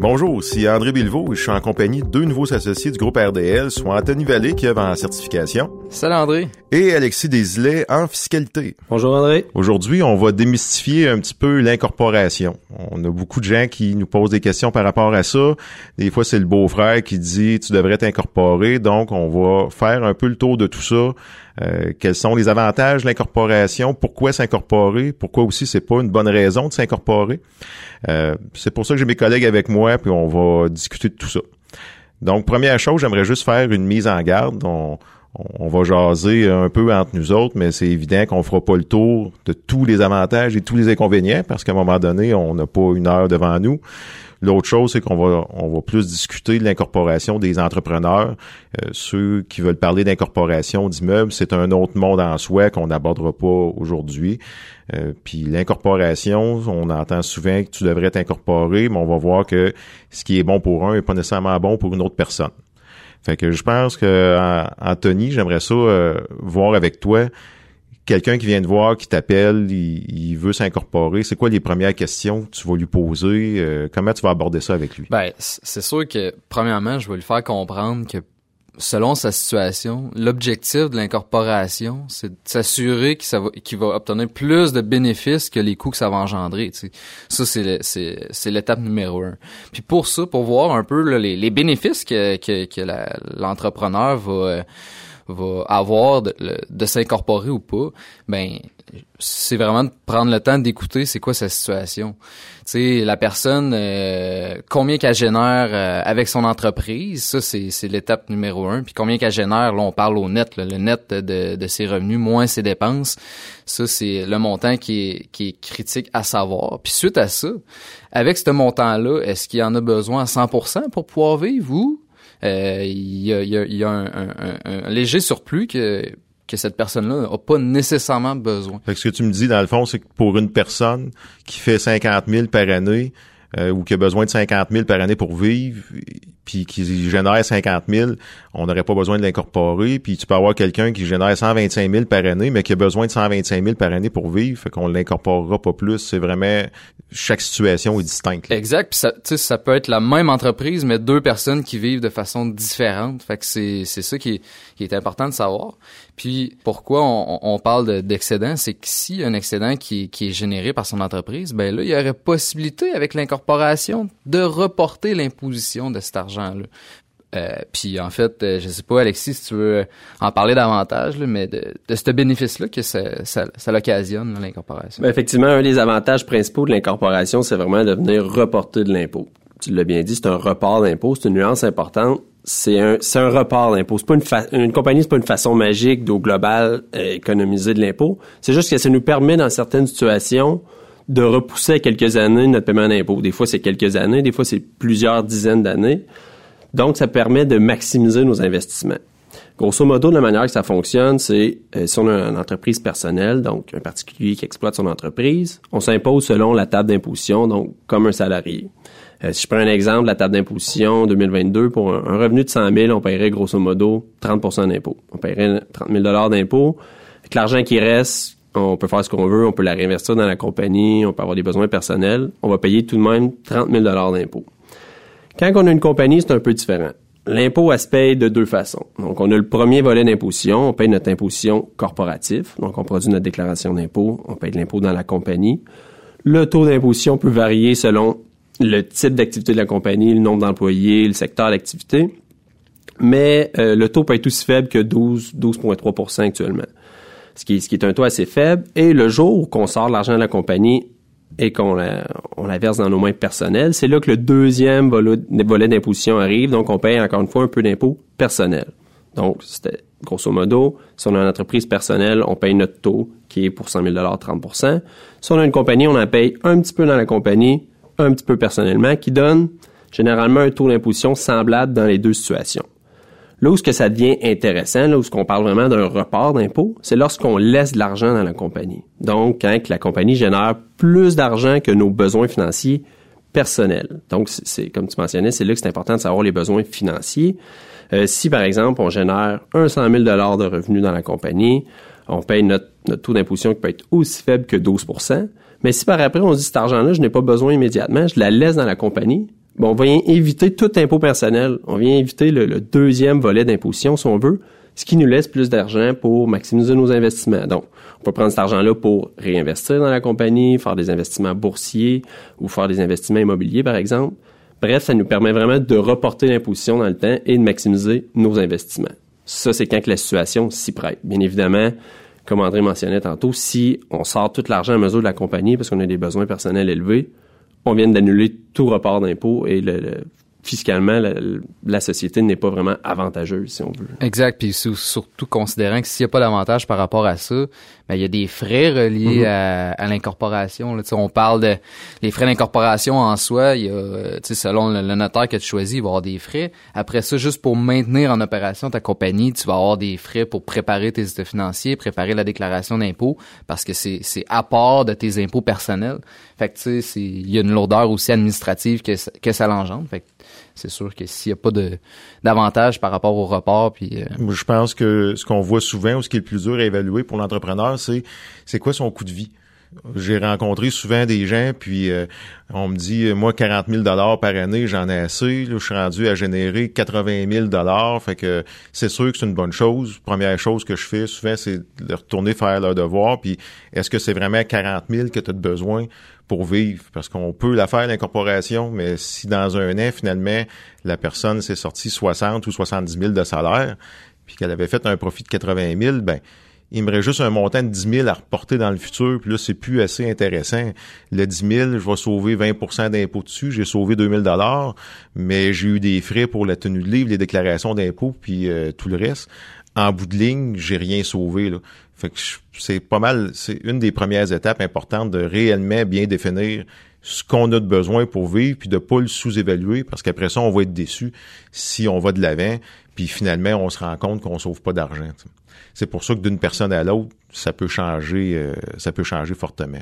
Bonjour, c'est André Bilvaux et je suis en compagnie de deux nouveaux associés du groupe RDL, soit Anthony Vallée qui œuvre en certification. Salut André. Et Alexis Desilets en fiscalité. Bonjour André. Aujourd'hui, on va démystifier un petit peu l'incorporation. On a beaucoup de gens qui nous posent des questions par rapport à ça. Des fois, c'est le beau-frère qui dit tu devrais t'incorporer. Donc, on va faire un peu le tour de tout ça. Euh, quels sont les avantages de l'incorporation? Pourquoi s'incorporer? Pourquoi aussi c'est pas une bonne raison de s'incorporer? Euh, c'est pour ça que j'ai mes collègues avec moi, puis on va discuter de tout ça. Donc, première chose, j'aimerais juste faire une mise en garde. On, on va jaser un peu entre nous autres, mais c'est évident qu'on fera pas le tour de tous les avantages et tous les inconvénients parce qu'à un moment donné, on n'a pas une heure devant nous. L'autre chose, c'est qu'on va, on va plus discuter de l'incorporation des entrepreneurs. Euh, ceux qui veulent parler d'incorporation d'immeubles, c'est un autre monde en soi qu'on n'abordera pas aujourd'hui. Euh, puis l'incorporation, on entend souvent que tu devrais t'incorporer, mais on va voir que ce qui est bon pour un n'est pas nécessairement bon pour une autre personne. Fait que je pense que Anthony, j'aimerais ça euh, voir avec toi quelqu'un qui vient te voir, qui t'appelle, il, veut s'incorporer, c'est quoi les premières questions que tu vas lui poser? Euh, comment tu vas aborder ça avec lui? Ben, c'est sûr que, premièrement, je vais lui faire comprendre que selon sa situation, l'objectif de l'incorporation, c'est de s'assurer qu'il va, obtenir plus de bénéfices que les coûts que ça va engendrer. Ça, c'est l'étape numéro un. Puis pour ça, pour voir un peu les, bénéfices que, que, l'entrepreneur va... Euh, va avoir de, s'incorporer ou pas, ben c'est vraiment de prendre le temps d'écouter c'est quoi sa situation. Tu sais, la personne, euh, combien qu'elle génère euh, avec son entreprise, ça c'est, l'étape numéro un. Puis combien qu'elle génère, là on parle au net, le net de, de ses revenus moins ses dépenses. Ça c'est le montant qui est, qui est critique à savoir. Puis suite à ça, avec ce montant-là, est-ce qu'il en a besoin à 100% pour pouvoir vivre ou il y a, y a un, léger surplus que que cette personne-là n'a pas nécessairement besoin. Fait que ce que tu me dis, dans le fond, c'est que pour une personne qui fait 50 000 par année, euh, ou qui a besoin de 50 000 par année pour vivre, puis qui génère 50 000, on n'aurait pas besoin de l'incorporer. Puis tu peux avoir quelqu'un qui génère 125 000 par année, mais qui a besoin de 125 000 par année pour vivre, fait qu'on l'incorporera pas plus. C'est vraiment chaque situation est distincte. Exact. Puis ça, peut être la même entreprise, mais deux personnes qui vivent de façon différente. Fait que c'est c'est ça qui est, important de savoir. Puis pourquoi on, parle d'excédent, c'est que si un excédent qui, est généré par son entreprise, ben là il y aurait possibilité avec l'incorporation de reporter l'imposition de cet Euh, puis en fait, euh, je sais pas Alexis si tu veux en parler davantage, mais de, ce bénéfice-là que ça, ça, ça l'occasionne l'incorporation. Ben, effectivement, un des avantages principaux de l'incorporation, c'est vraiment de venir reporter de l'impôt. Tu l'as bien dit, c'est un report d'impôt, c'est une nuance importante c'est un, report d'impôt. C'est pas une, une compagnie, c'est pas une façon magique d'au global euh, économiser de l'impôt. C'est juste que ça nous permet, dans certaines situations, de repousser à quelques années notre paiement d'impôt. Des fois, c'est quelques années, des fois, c'est plusieurs dizaines d'années. Donc, ça permet de maximiser nos investissements. Grosso modo, la manière que ça fonctionne, c'est euh, si on a une entreprise personnelle, donc un particulier qui exploite son entreprise, on s'impose selon la table d'imposition, donc comme un salarié. Euh, si je prends un exemple, la table d'imposition 2022, pour un, revenu de 100 000, on paierait grosso modo 30% d'impôt. On paierait 30 000 d'impôt. L'argent qui reste, on peut faire ce qu'on veut, on peut la réinvestir dans la compagnie, on peut avoir des besoins personnels. On va payer tout de même 30 000 d'impôt. Quand on a une compagnie, c'est un peu différent. L'impôt, elle se paye de deux façons. Donc, on a le premier volet d'imposition. On paye notre imposition corporative. Donc, on produit notre déclaration d'impôt. On paye de l'impôt dans la compagnie. Le taux d'imposition peut varier selon le type d'activité de la compagnie, le nombre d'employés, le secteur d'activité. Mais euh, le taux peut être aussi faible que 12, 12,3% actuellement. Ce qui, ce qui est un taux assez faible. Et le jour qu'on sort l'argent de la compagnie et qu'on la, on la verse dans nos mains personnelles, c'est là que le deuxième volet, d'imposition arrive. Donc, on paye encore une fois un peu d'impôt personnel. Donc, c'était grosso modo, si on a une entreprise personnelle, on paye notre taux qui est pour 100 000 30% Si on a une compagnie, on en paye un petit peu dans la compagnie, un petit peu personnellement, qui donne généralement un taux d'imposition semblable dans les deux situations. Là où ce que ça devient intéressant, là où ce qu'on parle vraiment d'un report d'impôt, c'est lorsqu'on laisse de l'argent dans la compagnie. Donc, quand la compagnie génère plus d'argent que nos besoins financiers personnels. Donc, c'est comme tu mentionnais, c'est là que c'est important de savoir les besoins financiers. Euh, si, par exemple, on génère 100 000 de revenus dans la compagnie, on paye notre, notre taux d'imposition qui peut être aussi faible que 12% mais si par après on dit cet argent-là, je n'ai pas besoin immédiatement, je la laisse dans la compagnie, bon, on va éviter tout impôt personnel. On vient éviter le, deuxième volet d'imposition, si on veut, ce qui nous laisse plus d'argent pour maximiser nos investissements. Donc, on peut prendre cet argent-là pour réinvestir dans la compagnie, faire des investissements boursiers ou faire des investissements immobiliers, par exemple. Bref, ça nous permet vraiment de reporter l'imposition dans le temps et de maximiser nos investissements. Ça, c'est quand que la situation s'y prête. Bien évidemment, comme André mentionnait tantôt, si on sort tout l'argent à mesure de la compagnie parce qu'on a des besoins personnels élevés, on vient d'annuler tout report d'impôt et le, fiscalement, la, société n'est pas vraiment avantageuse, si on veut. Exact. Puis surtout considérant que s'il n'y a pas d'avantage par rapport à ça, ben, il y a des frais reliés mm-hmm. à, l'incorporation. On parle de les frais d'incorporation en soi. Il y a, selon le, notaire que tu choisis, il va y avoir des frais. Après ça, juste pour maintenir en opération ta compagnie, tu vas avoir des frais pour préparer tes états financiers, préparer la déclaration d'impôt, parce que c'est à part de tes impôts personnels. Fait que tu sais, il y a une lourdeur aussi administrative que, que ça l'engendre. Fait que c'est sûr que s'il n'y a pas de d'avantage par rapport au report, puis. Euh, je pense que ce qu'on voit souvent ou ce qui est le plus dur à évaluer pour l'entrepreneur, c'est c'est quoi son coût de vie? J'ai rencontré souvent des gens, puis euh, on me dit, moi, 40 000 dollars par année, j'en ai assez. Là, je suis rendu à générer 80 000 dollars. Fait que c'est sûr que c'est une bonne chose. Première chose que je fais souvent, c'est de retourner faire leur devoir. Puis est-ce que c'est vraiment 40 000 que tu as besoin pour vivre? Parce qu'on peut la faire, l'incorporation, mais si dans un an, finalement, la personne s'est sortie 60 ou 70 000 de salaire, puis qu'elle avait fait un profit de 80 000, ben il me reste juste un montant de 10 000 à reporter dans le futur, puis là, c'est plus assez intéressant. Le 10 000, je vais sauver 20% d'impôts dessus, j'ai sauvé 2 000 mais j'ai eu des frais pour la tenue de livre, les déclarations d'impôts, puis euh, tout le reste. En bout de ligne, j'ai rien sauvé. Fait que c'est pas mal, c'est une des premières étapes importantes de réellement bien définir ce qu'on a de besoin pour vivre, puis de pas le sous-évaluer, parce qu'après ça, on va être déçu si on va de l'avant, puis finalement, on se rend compte qu'on sauve pas d'argent. C'est pour ça que d'une personne à l'autre, ça peut changer, euh, ça peut changer fortement.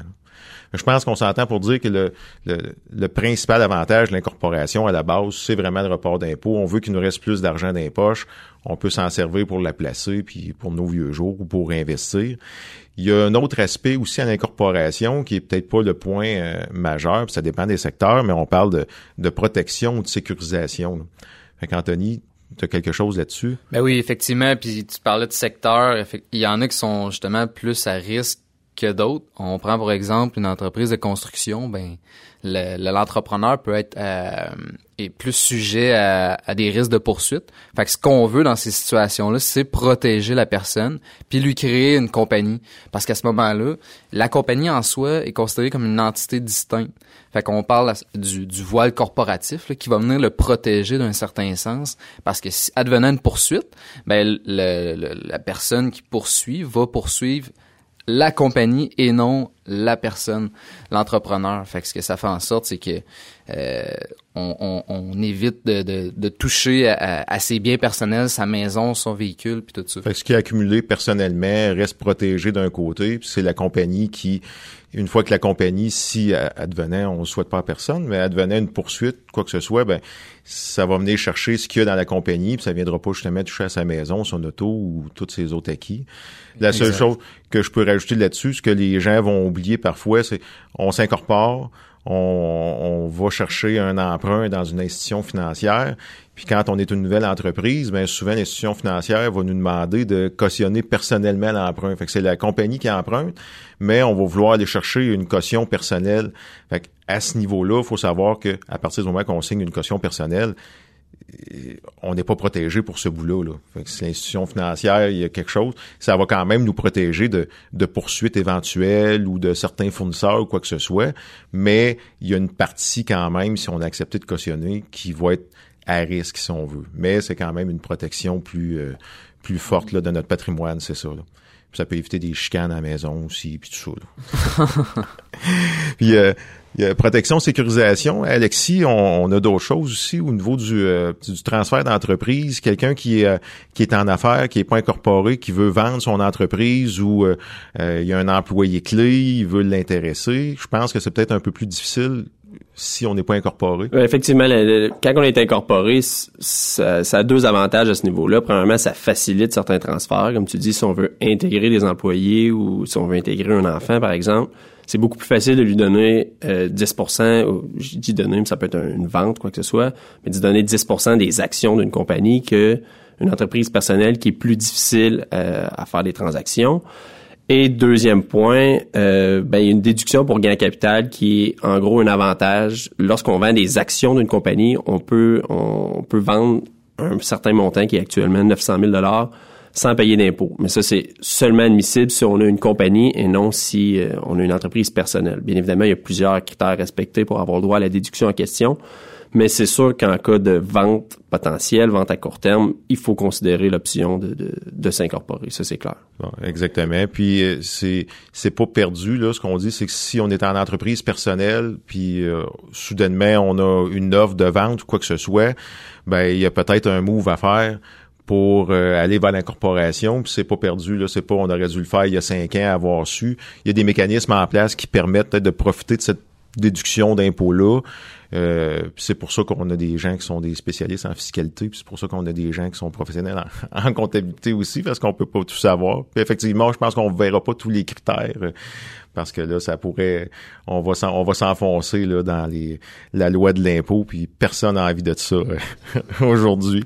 Je pense qu'on s'entend pour dire que le, principal avantage de l'incorporation à la base, c'est vraiment le report d'impôt. On veut qu'il nous reste plus d'argent dans les poches. On peut s'en servir pour la placer, puis pour nos vieux jours ou pour investir. Il y a un autre aspect aussi à l'incorporation qui est peut-être pas le point euh, majeur, puis ça dépend des secteurs, mais on parle de, de protection ou de sécurisation. Fait qu'Anthony, tu as quelque chose là-dessus? Ben oui, effectivement. Puis tu parlais de secteur. Il y en a qui sont justement plus à risque que d'autres. On prend pour exemple une entreprise de construction. Ben l'entrepreneur peut être euh, est plus sujet à, des risques de poursuite. Fait que ce qu'on veut dans ces situations-là, c'est protéger la personne puis lui créer une compagnie. Parce qu'à ce moment-là, la compagnie en soi est considérée comme une entité distincte. Fait qu'on parle du, du voile corporatif qui va venir le protéger d'un certain sens. Parce que si advenant une poursuite, ben la personne qui poursuit va poursuivre la compagnie et non la personne, l'entrepreneur. Fait que ce que ça fait en sorte, c'est que euh, on, on, évite de, de, de toucher à, ses biens personnels, sa maison, son véhicule, puis tout ça. Fait que ce qui est accumulé personnellement reste protégé d'un côté, puis c'est la compagnie qui, une fois que la compagnie, si advenait, on ne souhaite pas à personne, mais advenait une poursuite, quoi que ce soit, ben ça va venir chercher ce qu'il y a dans la compagnie, puis ça viendra pas justement toucher à sa maison, son auto ou tous ses autres acquis. La seule chose que je peux rajouter là-dessus, ce que les gens vont oublier parfois, c'est on s'incorpore, on, va chercher un emprunt dans une institution financière. Puis quand on est une nouvelle entreprise, bien souvent l'institution financière va nous demander de cautionner personnellement l'emprunt. Fait que c'est la compagnie qui emprunte, mais on va vouloir aller chercher une caution personnelle. Fait à ce niveau-là, il faut savoir que à partir du moment qu'on signe une caution personnelle, on n'est pas protégé pour ce bout-là. Là. si l'institution financière, il y a quelque chose, ça va quand même nous protéger de, de, poursuites éventuelles ou de certains fournisseurs ou quoi que ce soit, mais il y a une partie quand même, si on a accepté de cautionner, qui va être à risque si on veut. Mais c'est quand même une protection plus, euh, plus forte là, de notre patrimoine, c'est ça. Là. Ça peut éviter des chicanes à la maison aussi, puis tout ça. puis euh, protection, sécurisation. Alexis, on, a d'autres choses aussi au niveau du, euh, du transfert d'entreprise. Quelqu'un qui euh, qui est en affaires, qui est pas incorporé, qui veut vendre son entreprise ou euh, il y a un employé clé, il veut l'intéresser. Je pense que c'est peut-être un peu plus difficile si on n'est pas incorporé. effectivement, quand on est incorporé, ça, ça, a deux avantages à ce niveau-là. Premièrement, ça facilite certains transferts. Comme tu dis, si on veut intégrer des employés ou si on veut intégrer un enfant, par exemple, c'est beaucoup plus facile de lui donner 10 ou, je dis donner, mais ça peut être une vente, quoi que ce soit, mais de donner 10% des actions d'une compagnie que une entreprise personnelle qui est plus difficile à faire des transactions. Et deuxième point, euh, ben, il y a une déduction pour gain capital qui est en gros un avantage. Lorsqu'on vend des actions d'une compagnie, on peut on peut vendre un certain montant qui est actuellement 900 000 dollars sans payer d'impôts. Mais ça, c'est seulement admissible si on a une compagnie et non si euh, on a une entreprise personnelle. Bien évidemment, il y a plusieurs critères respectés pour avoir le droit à la déduction en question mais c'est sûr qu'en cas de vente potentielle, vente à court terme, il faut considérer l'option de, de, de s'incorporer. Ça, c'est clair. exactement. Puis euh, c'est c'est pas perdu là. Ce qu'on dit, c'est que si on est en entreprise personnelle, puis euh, soudainement on a une offre de vente ou quoi que ce soit, ben il y a peut-être un move à faire pour euh, aller vers l'incorporation, puis c'est pas perdu, là, c'est pas on aurait dû le faire il y a cinq ans, avoir su. Il y a des mécanismes en place qui permettent peut-être de profiter de cette déduction d'impôts-là. Euh, c'est pour ça qu'on a des gens qui sont des spécialistes en fiscalité, puis c'est pour ça qu'on a des gens qui sont professionnels en, comptabilité aussi, parce qu'on peut pas tout savoir. Effectivement, je pense qu'on verra pas tous les critères, euh, parce que là, ça pourrait, on va on va s'enfoncer là dans les la loi de l'impôt, puis personne n'a envie de ça euh, aujourd'hui.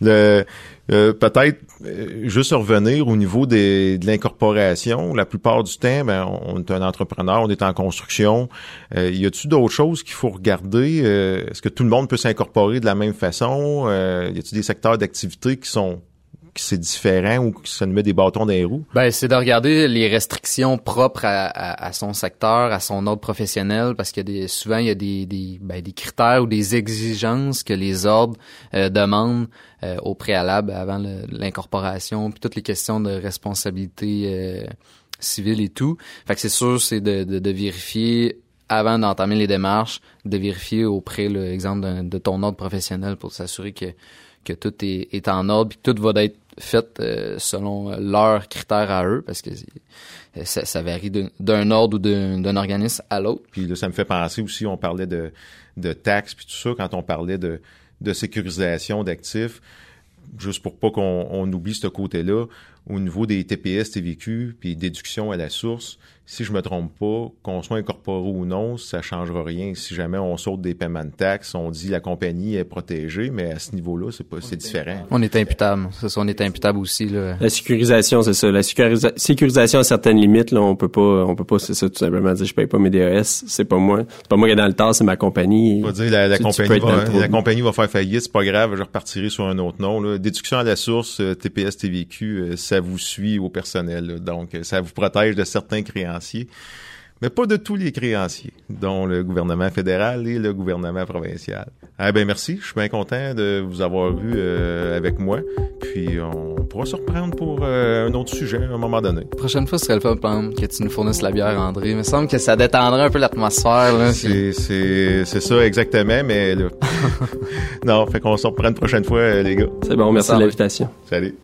Le euh, peut-être euh, juste revenir au niveau des, de l'incorporation. La plupart du temps, ben, on est un entrepreneur, on est en construction. Euh, y a-t-il d'autres choses qu'il faut regarder? Est-ce que tout le monde peut s'incorporer de la même façon? Y a-t-il des secteurs d'activité qui sont c'est différent ou que ça nous met des bâtons dans les roues? Ben, c'est de regarder les restrictions propres à, son secteur, à son ordre professionnel, parce que des, souvent il y a des, des, ben, des critères ou des exigences que les ordres euh, demandent euh, au préalable avant l'incorporation, puis toutes les questions de responsabilité euh, civile et tout. Fait que c'est sûr, c'est de, de, vérifier avant d'entamer les démarches, de vérifier auprès, l'exemple de ton ordre professionnel pour s'assurer que que tout est, est en ordre, puis que tout va être fait euh, selon leurs critères à eux, parce que ça, ça varie d'un ordre ou d'un organisme à l'autre. Puis là, ça me fait penser aussi, on parlait de, de taxes, puis tout ça, quand on parlait de, de sécurisation d'actifs, juste pour pas qu'on on oublie ce côté-là, au niveau des TPS, TVQ, puis déduction à la source, si je me trompe pas, qu'on soit incorporé ou non, ça changera rien. Si jamais on saute des paiements de taxes, on dit la compagnie est protégée, mais à ce niveau-là, c'est pas, c'est différent. On est imputable. C'est ça, on est imputable aussi, là. La sécurisation, c'est ça. La sécurisation à certaines limites, là, on peut pas, on peut pas, c'est ça, tout simplement dire, je paye pas mes DES, c'est pas moi. C'est pas moi qui est dans le temps, c'est ma compagnie. On va dire, la, compagnie va, la compagnie va faire faillite, c'est pas grave, je repartirai sur un autre nom, là. Déduction à la source, euh, TPS, TVQ, ça vous suit au personnel, Donc, ça vous protège de certains créanciers mais pas de tous les créanciers, dont le gouvernement fédéral et le gouvernement provincial. Ah ben merci, je suis bien content de vous avoir vu euh, avec moi. Puis on pourra se reprendre pour euh, un autre sujet à un moment donné. La prochaine fois, ce serait le fun que tu nous fournisses la bière, André. Il me semble que ça détendrait un peu l'atmosphère. C'est, c'est, c'est ça exactement, mais là... non, fait qu'on se reprend une prochaine fois, les gars. C'est bon, merci de l'invitation. Salut.